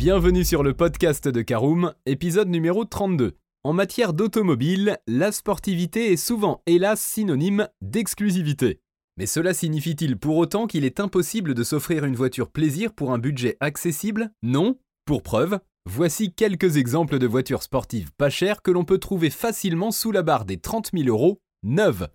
Bienvenue sur le podcast de Caroom, épisode numéro 32. En matière d'automobile, la sportivité est souvent, hélas, synonyme d'exclusivité. Mais cela signifie-t-il pour autant qu'il est impossible de s'offrir une voiture plaisir pour un budget accessible? Non Pour preuve, voici quelques exemples de voitures sportives pas chères que l'on peut trouver facilement sous la barre des 30 000 euros, neuves.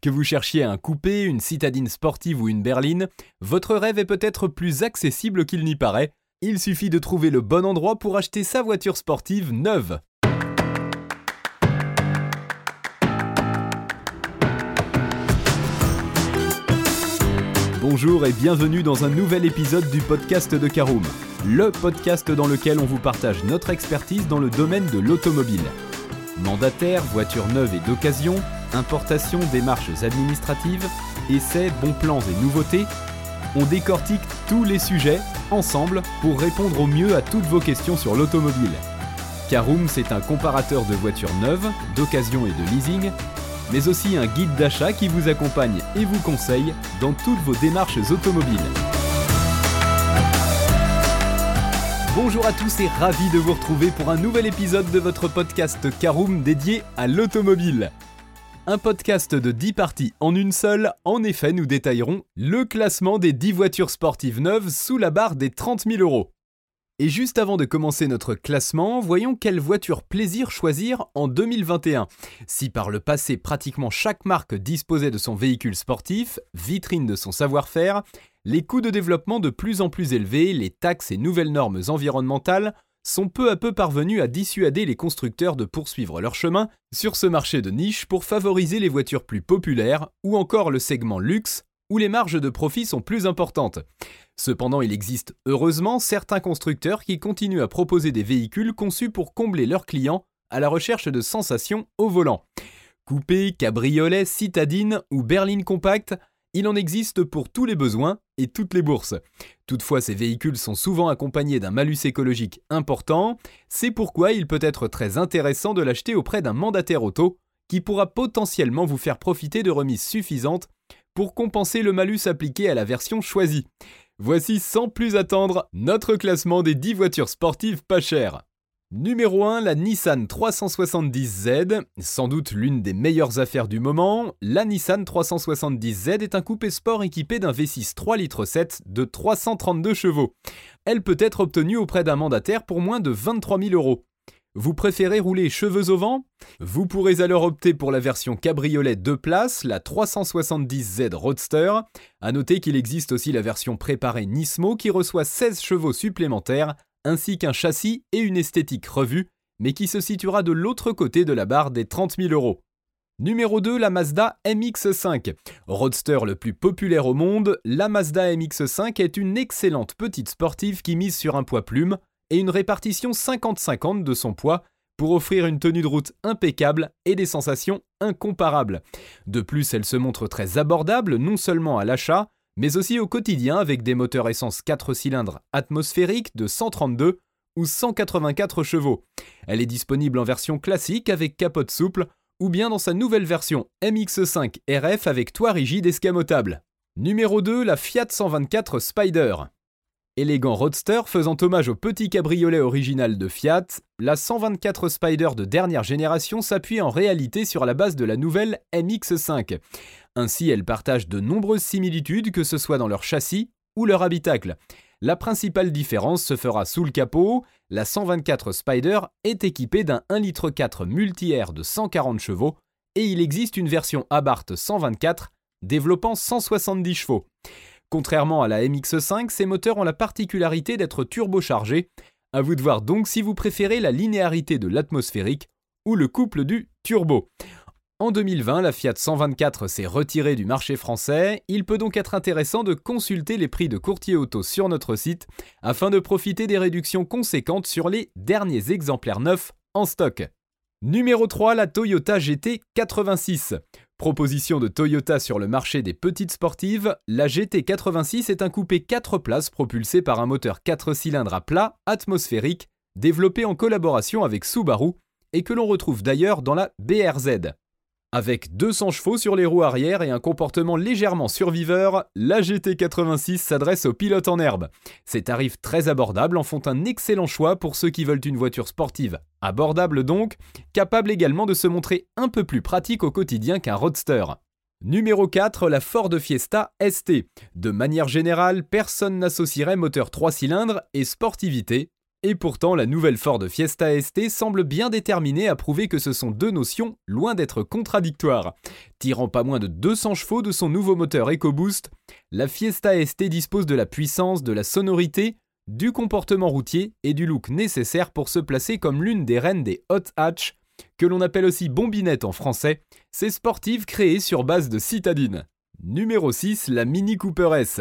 Que vous cherchiez un coupé, une citadine sportive ou une berline, votre rêve est peut-être plus accessible qu'il n'y paraît. Il suffit de trouver le bon endroit pour acheter sa voiture sportive neuve. Bonjour et bienvenue dans un nouvel épisode du podcast de Caroom, le podcast dans lequel on vous partage notre expertise dans le domaine de l'automobile. Mandataire, voitures neuves et d'occasion, importation, démarches administratives, essais, bons plans et nouveautés, on décortique tous les sujets ensemble pour répondre au mieux à toutes vos questions sur l'automobile. Caroom, c'est un comparateur de voitures neuves, d'occasion et de leasing, mais aussi un guide d'achat qui vous accompagne et vous conseille dans toutes vos démarches automobiles. Bonjour à tous et ravi de vous retrouver pour un nouvel épisode de votre podcast Caroom dédié à l'automobile. Un podcast de 10 parties en une seule, en effet nous détaillerons le classement des 10 voitures sportives neuves sous la barre des 30 000 euros. Et juste avant de commencer notre classement, voyons quelle voiture plaisir choisir en 2021. Si par le passé pratiquement chaque marque disposait de son véhicule sportif, vitrine de son savoir-faire, les coûts de développement de plus en plus élevés, les taxes et nouvelles normes environnementales sont peu à peu parvenus à dissuader les constructeurs de poursuivre leur chemin sur ce marché de niche pour favoriser les voitures plus populaires ou encore le segment luxe où les marges de profit sont plus importantes. Cependant, il existe heureusement certains constructeurs qui continuent à proposer des véhicules conçus pour combler leurs clients à la recherche de sensations au volant. Coupé, cabriolet, citadine ou berline compacte, il en existe pour tous les besoins toutes les bourses. Toutefois, ces véhicules sont souvent accompagnés d'un malus écologique important, c'est pourquoi il peut être très intéressant de l'acheter auprès d'un mandataire auto qui pourra potentiellement vous faire profiter de remises suffisantes pour compenser le malus appliqué à la version choisie. Voici sans plus attendre notre classement des 10 voitures sportives pas chères. Numéro 1, la Nissan 370Z, sans doute l'une des meilleures affaires du moment. La Nissan 370Z est un coupé sport équipé d'un V6 3 litres 7 de 332 chevaux. Elle peut être obtenue auprès d'un mandataire pour moins de 23 000 euros. Vous préférez rouler cheveux au vent? Vous pourrez alors opter pour la version cabriolet 2 places, la 370Z Roadster. A noter qu'il existe aussi la version préparée Nismo qui reçoit 16 chevaux supplémentaires, ainsi qu'un châssis et une esthétique revue, mais qui se situera de l'autre côté de la barre des 30 000 euros. Numéro 2, la Mazda MX5. Roadster le plus populaire au monde, la Mazda MX5 est une excellente petite sportive qui mise sur un poids plume, et une répartition 50-50 de son poids pour offrir une tenue de route impeccable et des sensations incomparables. De plus, elle se montre très abordable non seulement à l'achat, mais aussi au quotidien avec des moteurs essence 4 cylindres atmosphériques de 132 ou 184 chevaux. Elle est disponible en version classique avec capote souple ou bien dans sa nouvelle version MX5 RF avec toit rigide escamotable. Numéro 2, la Fiat 124 Spider. Élégant roadster faisant hommage au petit cabriolet original de Fiat, la 124 Spider de dernière génération s'appuie en réalité sur la base de la nouvelle MX5. Ainsi, elle partage de nombreuses similitudes que ce soit dans leur châssis ou leur habitacle. La principale différence se fera sous le capot, la 124 Spider est équipée d'un 1,4 litre multi-air de 140 chevaux et il existe une version Abarth 124 développant 170 chevaux. Contrairement à la MX5, ces moteurs ont la particularité d'être turbochargés. À vous de voir donc si vous préférez la linéarité de l'atmosphérique ou le couple du turbo. En 2020, la Fiat 124 s'est retirée du marché français. Il peut donc être intéressant de consulter les prix de courtier auto sur notre site afin de profiter des réductions conséquentes sur les derniers exemplaires neufs en stock. Numéro 3, la Toyota GT86. Proposition de Toyota sur le marché des petites sportives, la GT86 est un coupé 4 places propulsé par un moteur 4 cylindres à plat atmosphérique développé en collaboration avec Subaru et que l'on retrouve d'ailleurs dans la BRZ. Avec 200 chevaux sur les roues arrière et un comportement légèrement surviveur, la GT86 s'adresse aux pilotes en herbe. Ces tarifs très abordables en font un excellent choix pour ceux qui veulent une voiture sportive abordable donc, capable également de se montrer un peu plus pratique au quotidien qu'un roadster. Numéro 4, la Ford Fiesta ST. De manière générale, personne n'associerait moteur 3 cylindres et sportivité et pourtant, la nouvelle Ford Fiesta ST semble bien déterminée à prouver que ce sont deux notions loin d'être contradictoires. Tirant pas moins de 200 chevaux de son nouveau moteur EcoBoost, la Fiesta ST dispose de la puissance, de la sonorité, du comportement routier et du look nécessaire pour se placer comme l'une des reines des hot hatch, que l'on appelle aussi bombinette en français, ces sportives créées sur base de citadine. Numéro 6, la Mini Cooper S.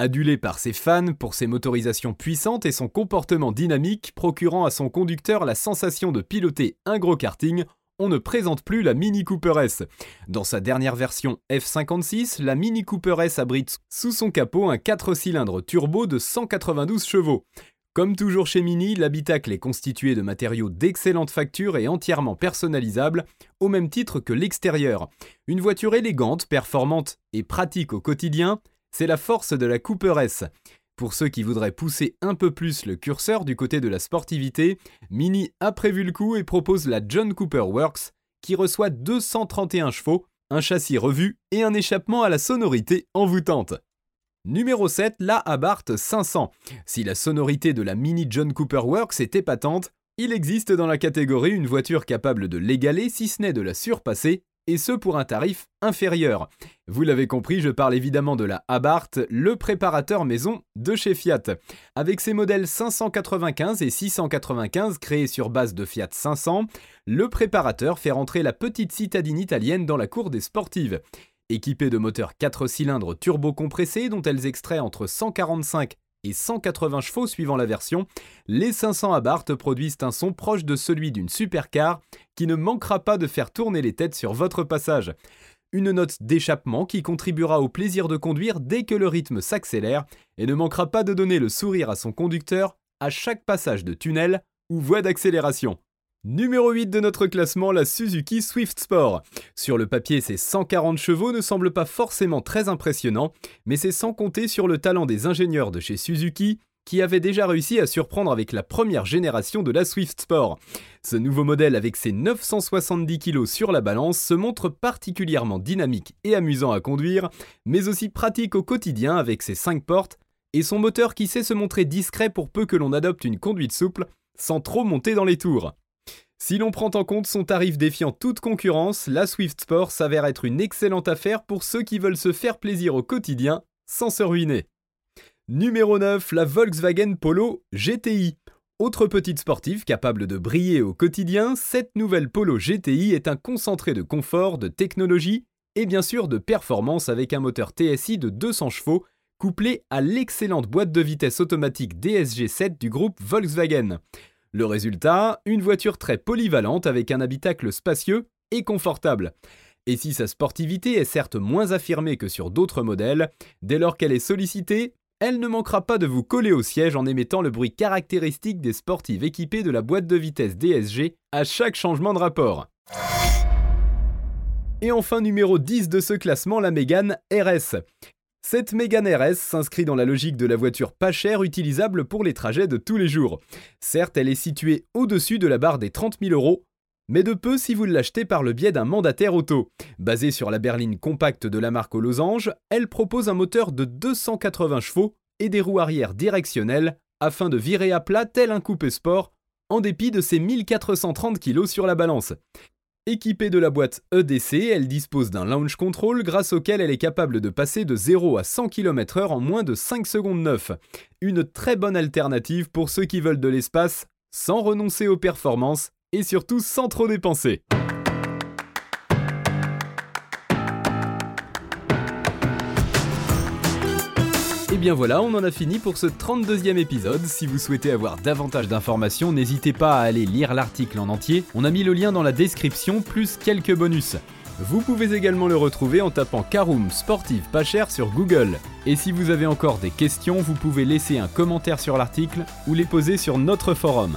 Adulé par ses fans pour ses motorisations puissantes et son comportement dynamique procurant à son conducteur la sensation de piloter un gros karting, on ne présente plus la Mini Cooper S. Dans sa dernière version F56, la Mini Cooper S abrite sous son capot un 4 cylindres turbo de 192 chevaux. Comme toujours chez Mini, l'habitacle est constitué de matériaux d'excellente facture et entièrement personnalisable, au même titre que l'extérieur. Une voiture élégante, performante et pratique au quotidien, c'est la force de la Cooper S. Pour ceux qui voudraient pousser un peu plus le curseur du côté de la sportivité, Mini a prévu le coup et propose la John Cooper Works, qui reçoit 231 chevaux, un châssis revu et un échappement à la sonorité envoûtante. Numéro 7, la Abarth 500. Si la sonorité de la Mini John Cooper Works est épatante, il existe dans la catégorie une voiture capable de l'égaler si ce n'est de la surpasser et ce pour un tarif inférieur. Vous l'avez compris, je parle évidemment de la Abarth, le préparateur maison de chez Fiat. Avec ses modèles 595 et 695 créés sur base de Fiat 500, le préparateur fait rentrer la petite citadine italienne dans la cour des sportives. Équipée de moteurs 4 cylindres turbo-compressés dont elles extraient entre 145 et 180 chevaux suivant la version, les 500 Abarth produisent un son proche de celui d'une supercar qui ne manquera pas de faire tourner les têtes sur votre passage. Une note d'échappement qui contribuera au plaisir de conduire dès que le rythme s'accélère et ne manquera pas de donner le sourire à son conducteur à chaque passage de tunnel ou voie d'accélération. Numéro 8 de notre classement, la Suzuki Swift Sport. Sur le papier, ces 140 chevaux ne semblent pas forcément très impressionnants, mais c'est sans compter sur le talent des ingénieurs de chez Suzuki qui avaient déjà réussi à surprendre avec la première génération de la Swift Sport. Ce nouveau modèle avec ses 970 kg sur la balance se montre particulièrement dynamique et amusant à conduire, mais aussi pratique au quotidien avec ses 5 portes et son moteur qui sait se montrer discret pour peu que l'on adopte une conduite souple sans trop monter dans les tours. Si l'on prend en compte son tarif défiant toute concurrence, la Swift Sport s'avère être une excellente affaire pour ceux qui veulent se faire plaisir au quotidien sans se ruiner. Numéro 9, la Volkswagen Polo GTI. Autre petite sportive capable de briller au quotidien, cette nouvelle Polo GTI est un concentré de confort, de technologie et bien sûr de performance avec un moteur TSI de 200 chevaux couplé à l'excellente boîte de vitesse automatique DSG7 du groupe Volkswagen. Le résultat, une voiture très polyvalente avec un habitacle spacieux et confortable. Et si sa sportivité est certes moins affirmée que sur d'autres modèles, dès lors qu'elle est sollicitée, elle ne manquera pas de vous coller au siège en émettant le bruit caractéristique des sportives équipées de la boîte de vitesse DSG à chaque changement de rapport. Et enfin numéro 10 de ce classement, la Mégane RS. Cette Mégane RS s'inscrit dans la logique de la voiture pas chère utilisable pour les trajets de tous les jours. Certes, elle est située au-dessus de la barre des 30 000 euros, mais de peu si vous l'achetez par le biais d'un mandataire auto. Basée sur la berline compacte de la marque aux losanges, elle propose un moteur de 280 chevaux et des roues arrière directionnelles afin de virer à plat tel un coupé sport en dépit de ses 1430 kg sur la balance. Équipée de la boîte EDC, elle dispose d'un launch control grâce auquel elle est capable de passer de 0 à 100 km/h en moins de 5 secondes 9. Une très bonne alternative pour ceux qui veulent de l'espace sans renoncer aux performances et surtout sans trop dépenser. Bien voilà, on en a fini pour ce 32e épisode. Si vous souhaitez avoir davantage d'informations, n'hésitez pas à aller lire l'article en entier. On a mis le lien dans la description, plus quelques bonus. Vous pouvez également le retrouver en tapant Karoom Sportive pas cher sur Google. Et si vous avez encore des questions, vous pouvez laisser un commentaire sur l'article ou les poser sur notre forum.